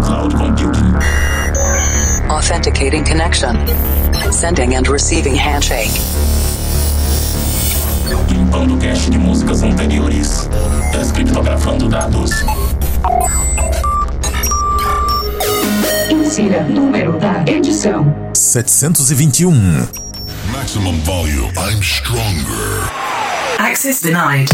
cloud computing. Authenticating connection. Sending and receiving handshake. Limpando cache de músicas anteriores. Tá Descriptografando dados. Insira número da edição: 721. Maximum volume. I'm stronger. Access denied.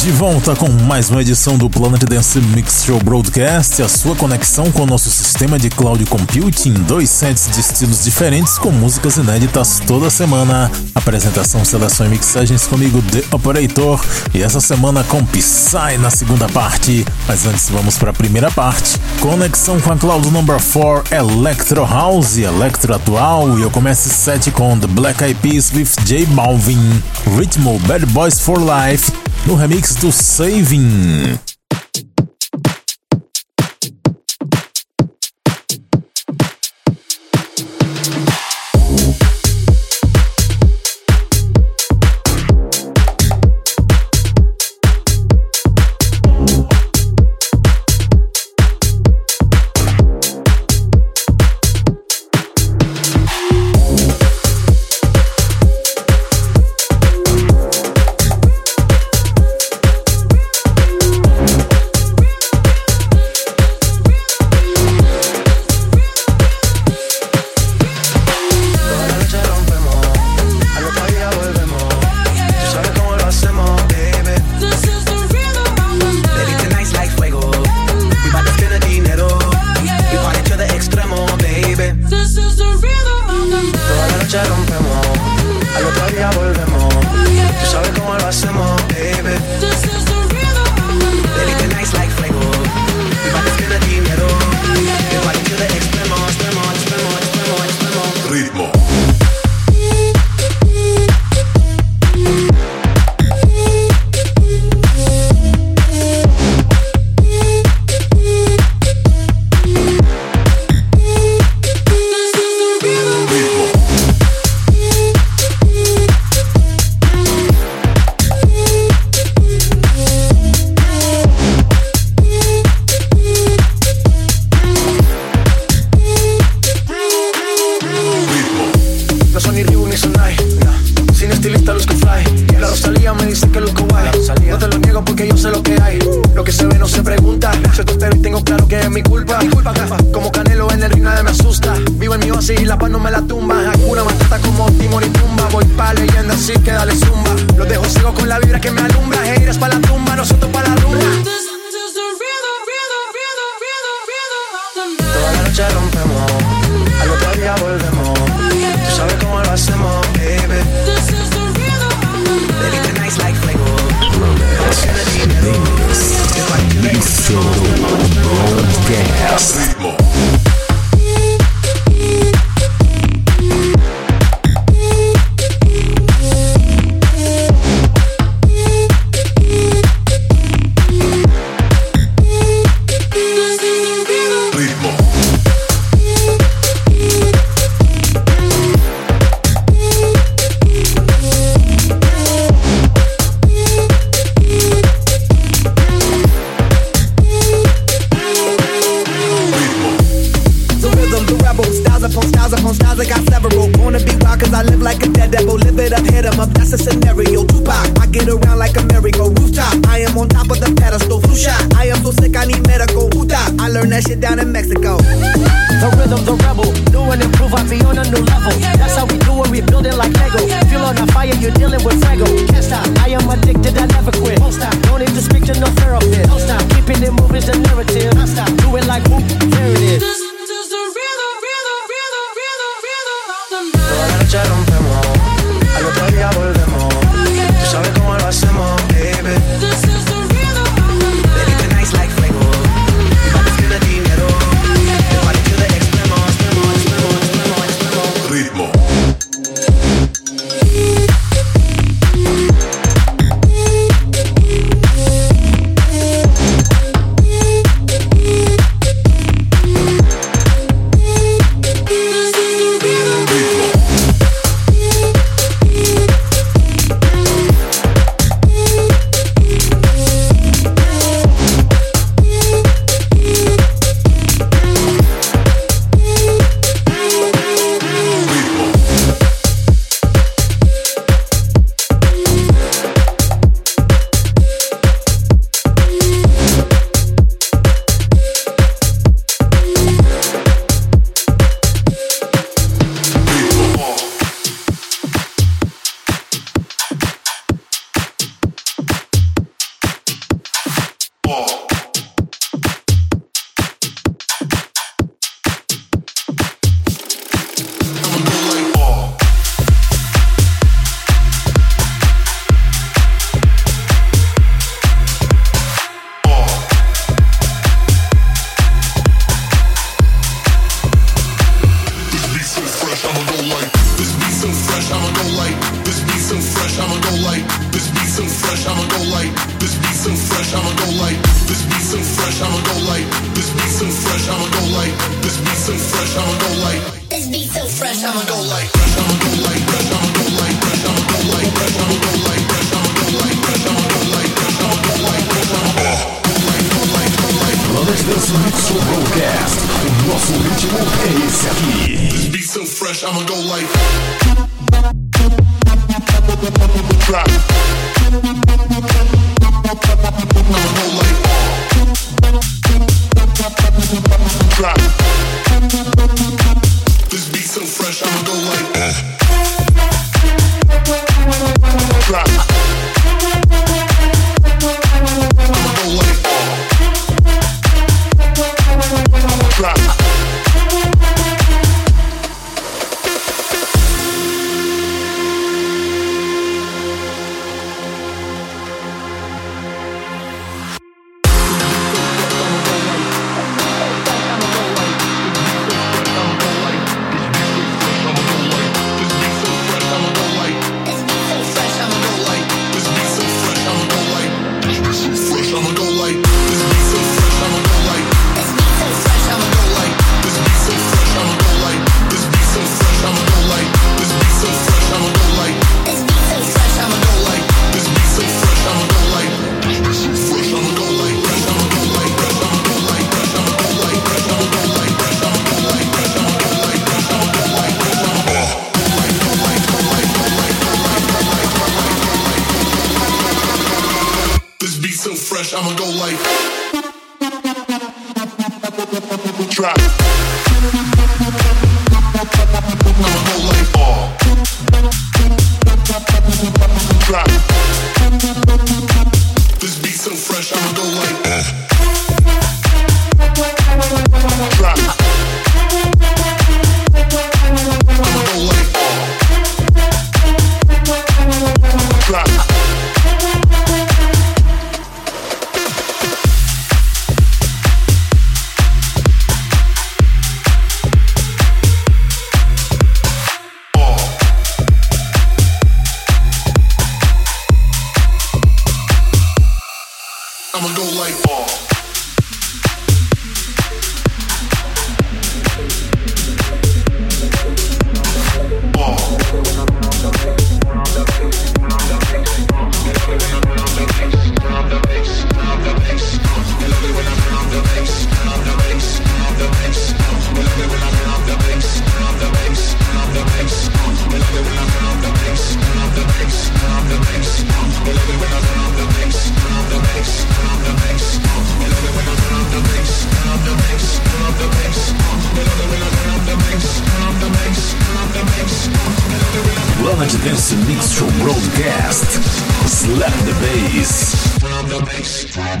De volta com mais uma edição do Planet Dance Mix Show Broadcast, a sua conexão com o nosso sistema de cloud computing, dois sets de estilos diferentes com músicas inéditas toda semana. Apresentação, seleção e mixagens comigo, The Operator, e essa semana com Psy na segunda parte. Mas antes vamos para a primeira parte. Conexão com a Cloud Number 4 Electro House, Electro Atual, e eu começo set com The Black Eyed Peas with J Balvin, Ritmo Bad Boys for Life no remix do Saving.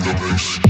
drum the bass.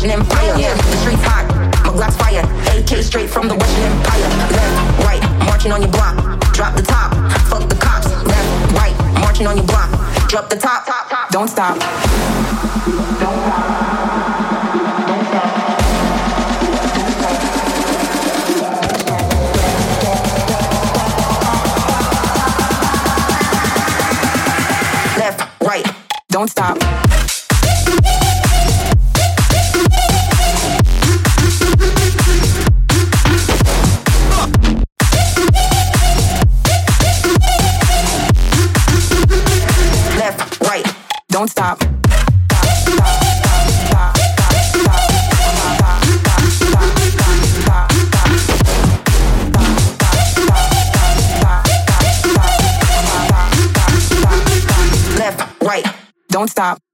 Russian Empire. Yeah. The streets hot, my glass fire. AK straight from the Russian Empire. Left, right, marching on your block. Drop the top, fuck the cops. Left, right, marching on your block. Drop the top, top, top. Don't stop. Don't stop. Don't stop. don't stop. Left, right, don't stop.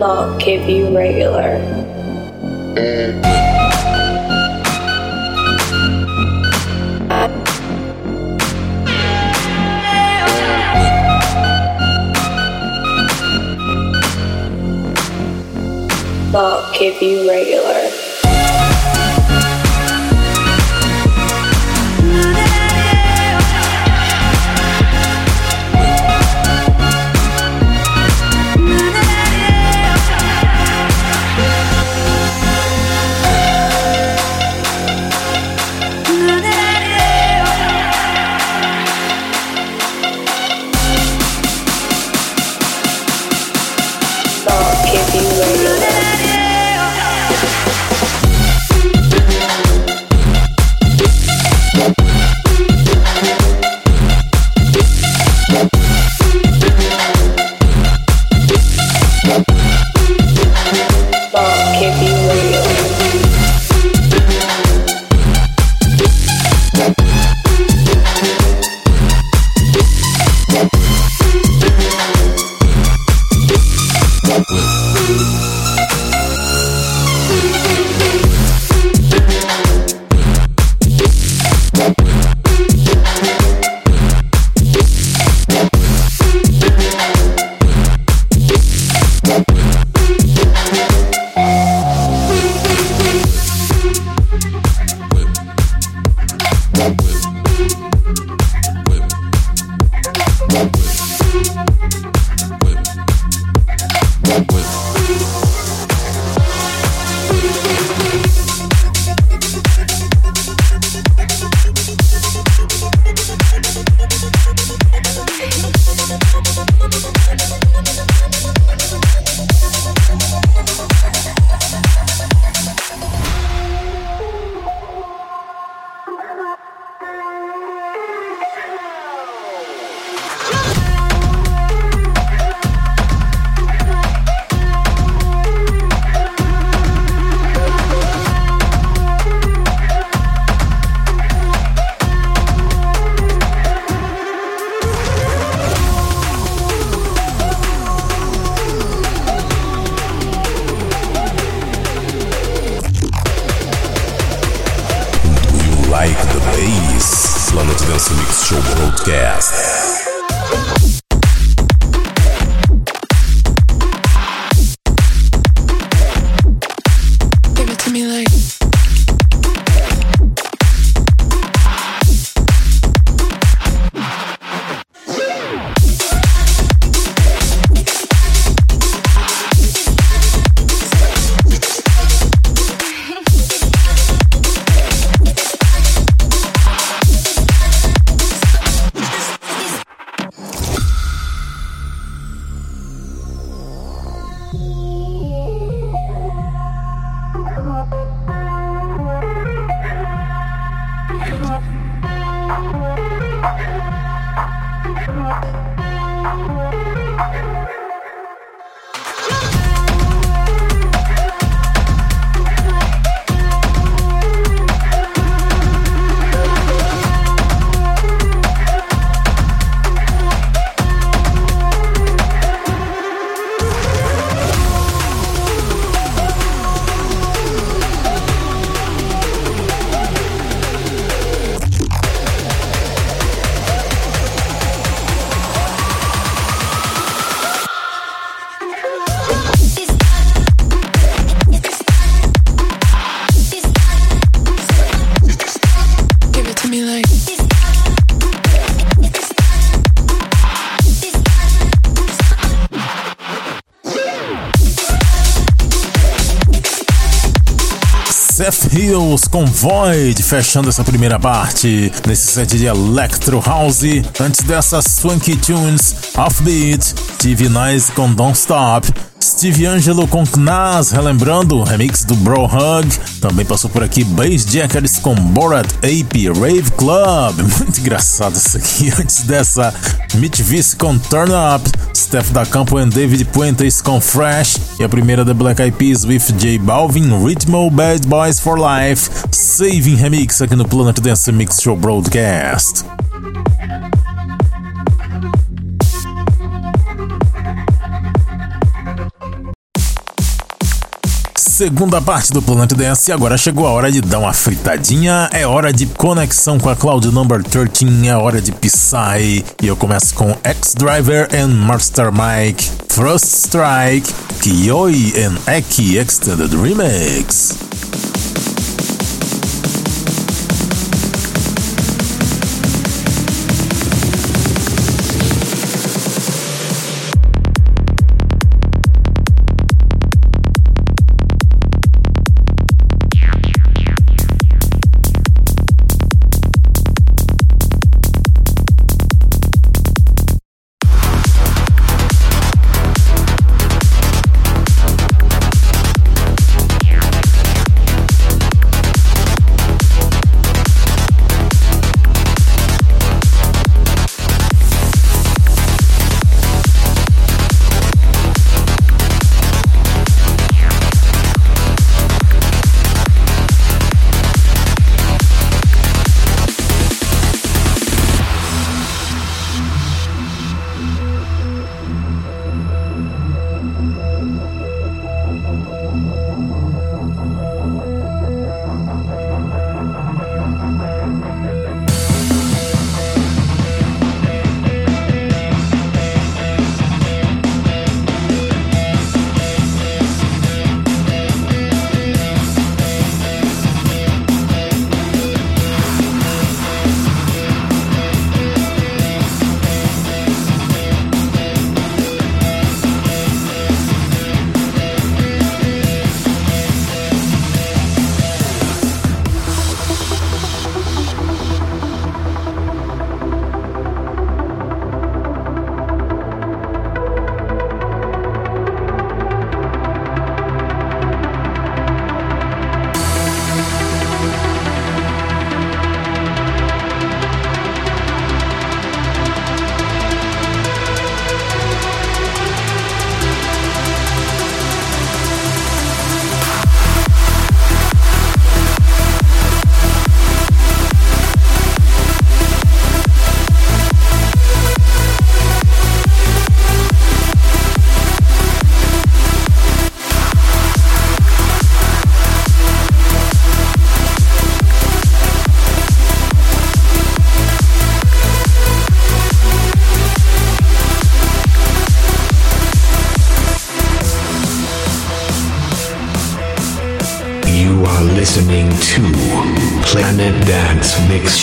not give you regular. Not give you regular. Thank you. Com Void, fechando essa primeira parte nesse set de Electro House. Antes dessas Swanky Tunes, Offbeat, TV Nice com Don't Stop, Steve Angelo com Knaz, relembrando o remix do Bro Hug. Também passou por aqui Bass Jackers com Borat Ape Rave Club. Muito engraçado isso aqui. Antes dessa, Mitch Vice com Turn Up, Steph da Campo and David Puentes com Fresh. E a primeira da Black Eyed Peas with J Balvin, Ritmo Bad Boys for Life, Saving Remix aqui no Planet Dance Mix Show Broadcast. Segunda parte do Planet Dance, agora chegou a hora de dar uma fritadinha, é hora de conexão com a Cloud Number 13, é hora de Psy. E eu começo com X-Driver and Master Mike, First Strike, Kiyoi and Eki Extended Remix.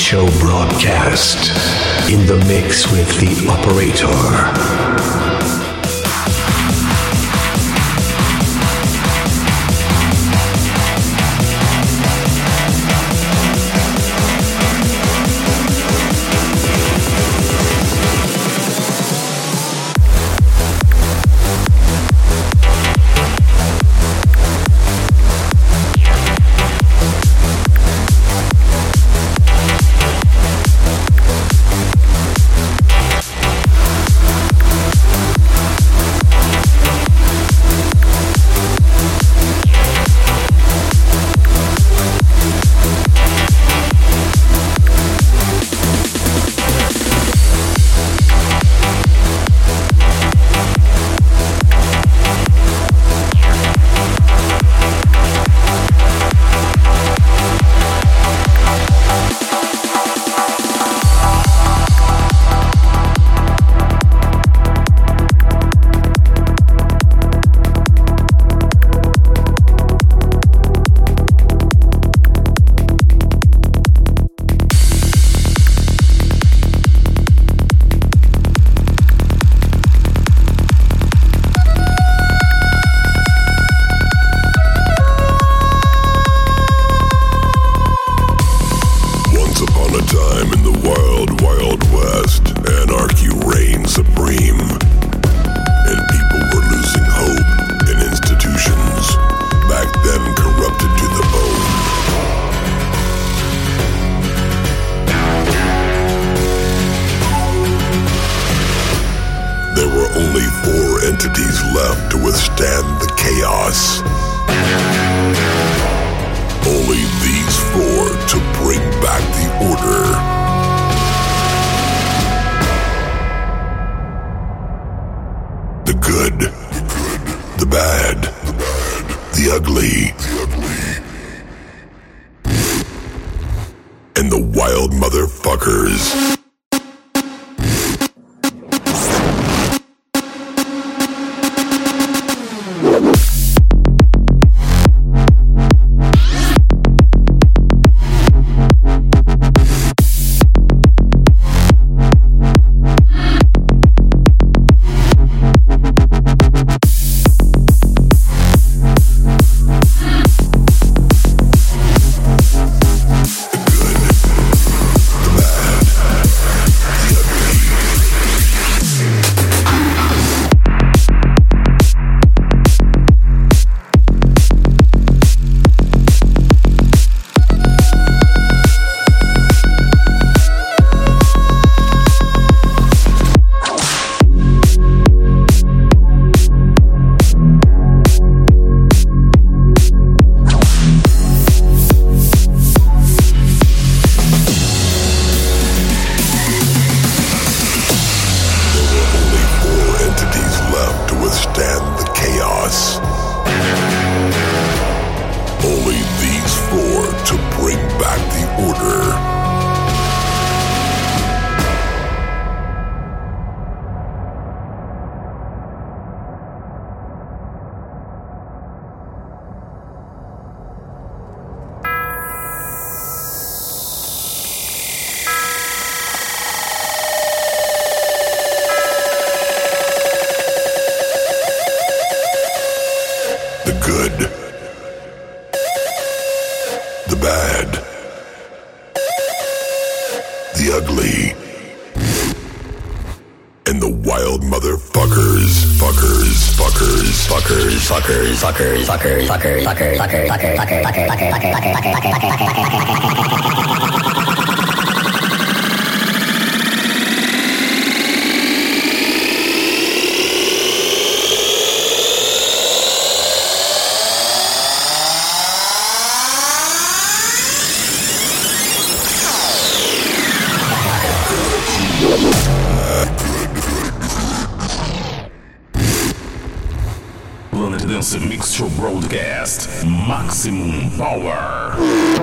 show broadcast in the mix with the operator. fuckers, fuckers, fuckers. Maximum Power.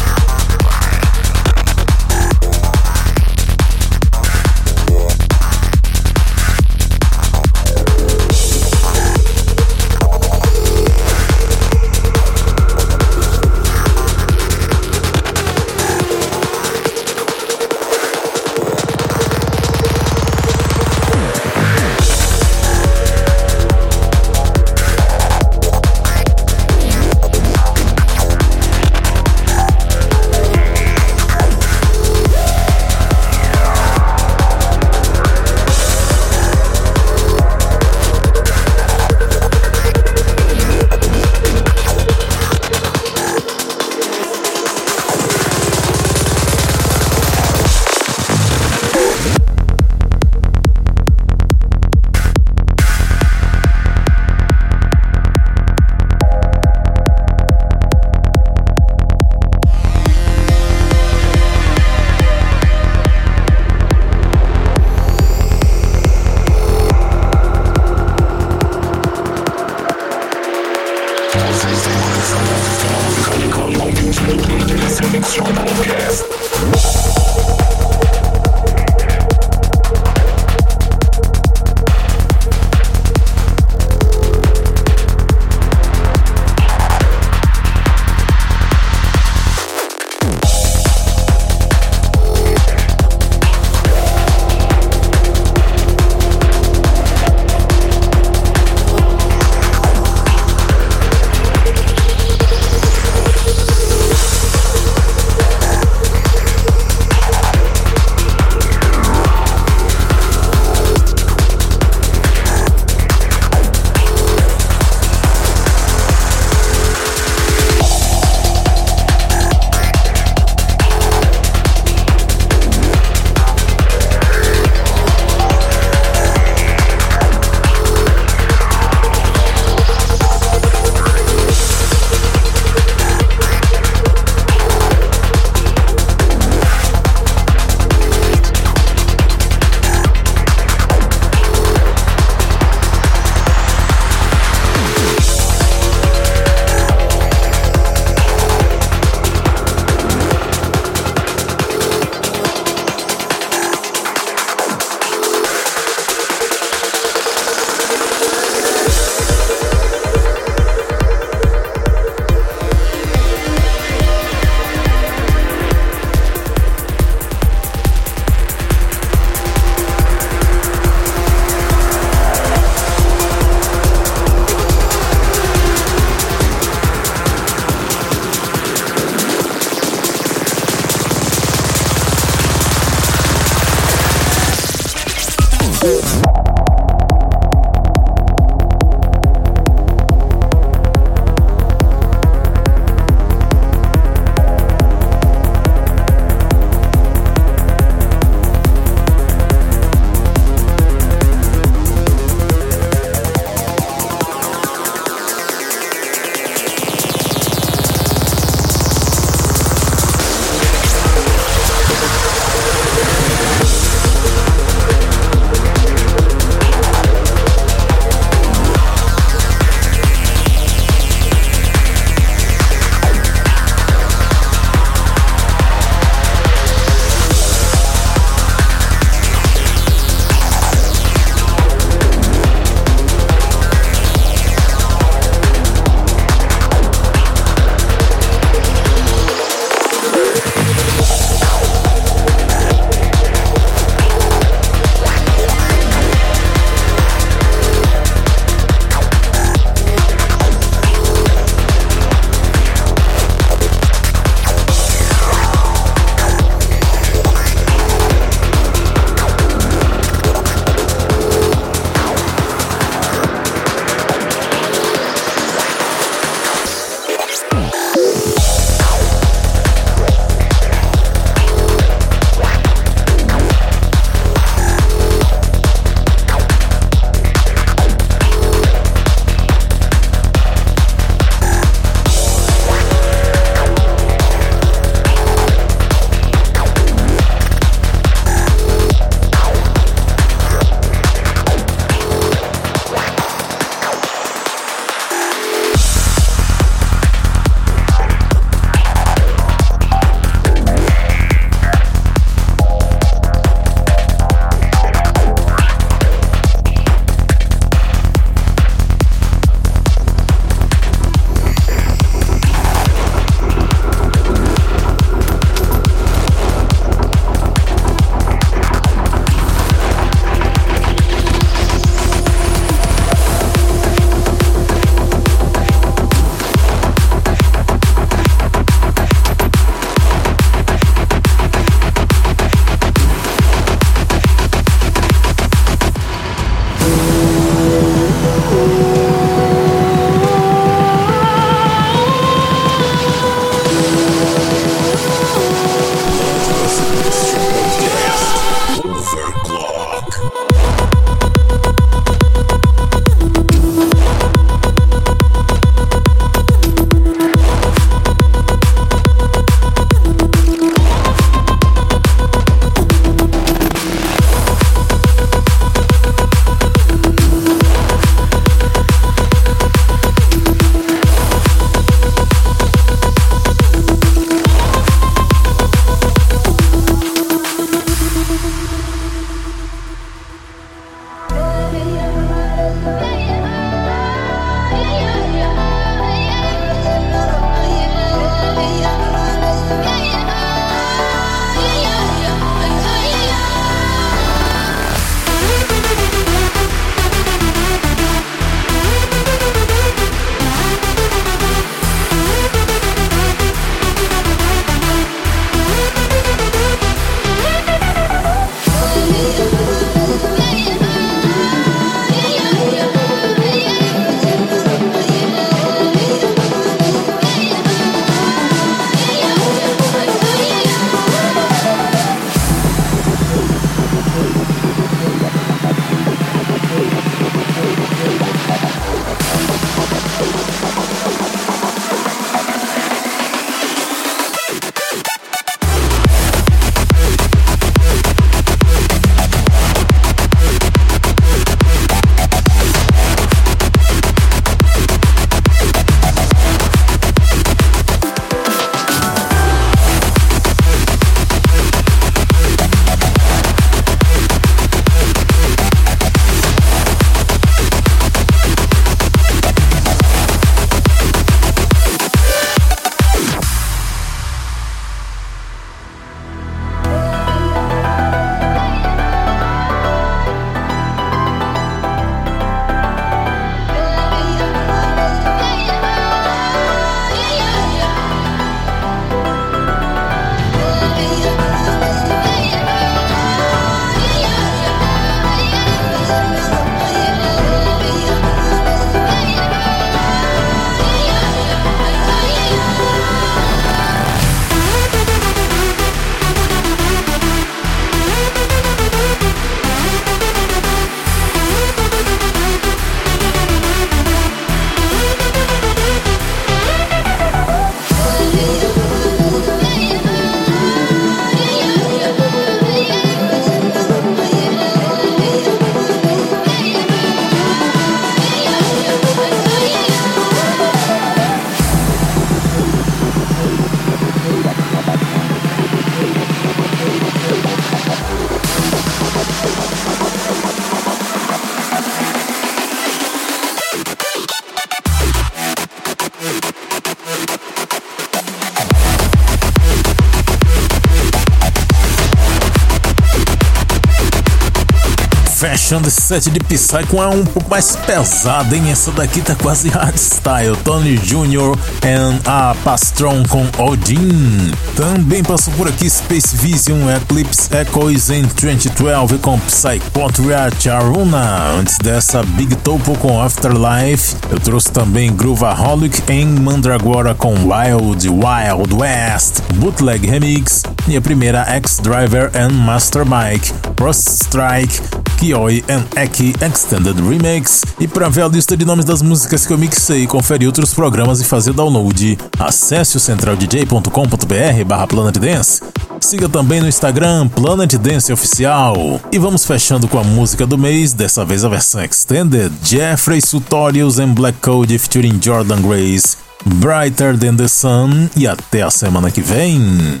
Fechando esse set de Psycho é um pouco mais pesado, hein? Essa daqui tá quase hardstyle. Tony Jr. and a Pastron com Odin. Também passou por aqui Space Vision, Eclipse Echoes em 2012 com Psychotria Charuna. Antes dessa, Big Topo com Afterlife. Eu trouxe também Groovaholic em Mandragora com Wild Wild West. Bootleg Remix. E a primeira X-Driver and Master Bike. Frost Strike, Kioi and Eki Extended Remix. E para ver a lista de nomes das músicas que eu mixei, conferir outros programas e fazer download, acesse o centraldj.com.br barra Planet Dance. Siga também no Instagram Planet Dance Oficial. E vamos fechando com a música do mês, dessa vez a versão extended, Jeffrey Sutorius and Black Code featuring Jordan Grace. Brighter Than the Sun e até a semana que vem.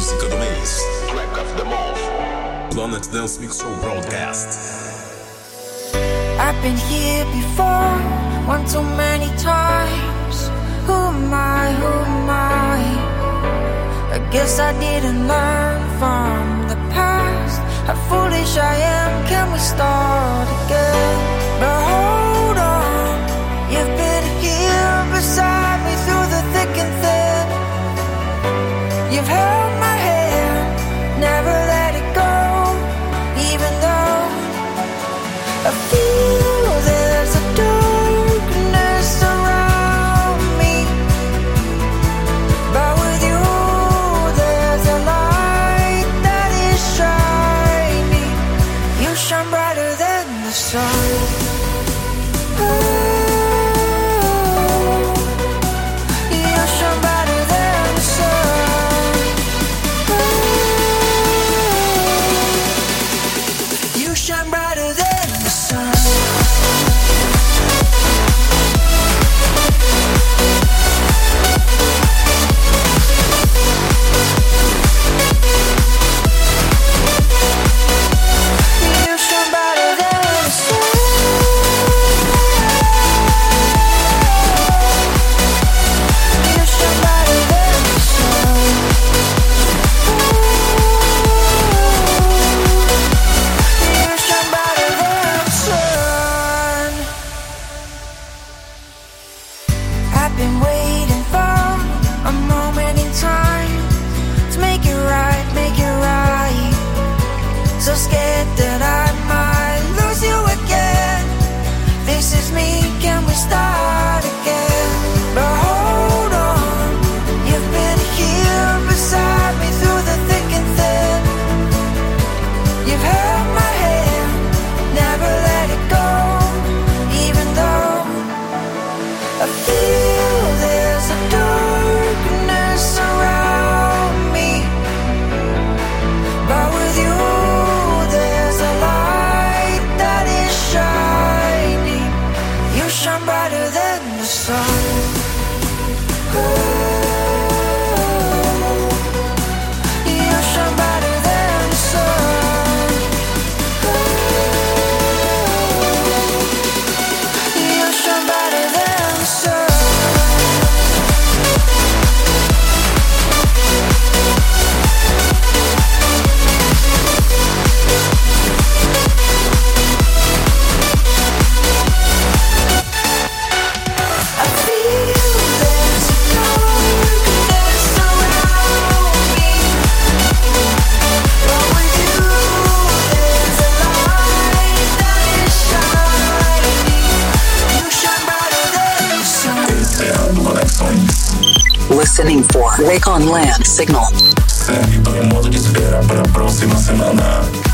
Música do mês. Track of the month. Planet Dance Mix Show Broadcast. I've been here before, one too many times. Who am I? Who am I? I guess I didn't learn from the past. How foolish I am. Can we start again? Wake on Land signal. De espera para a próxima semana.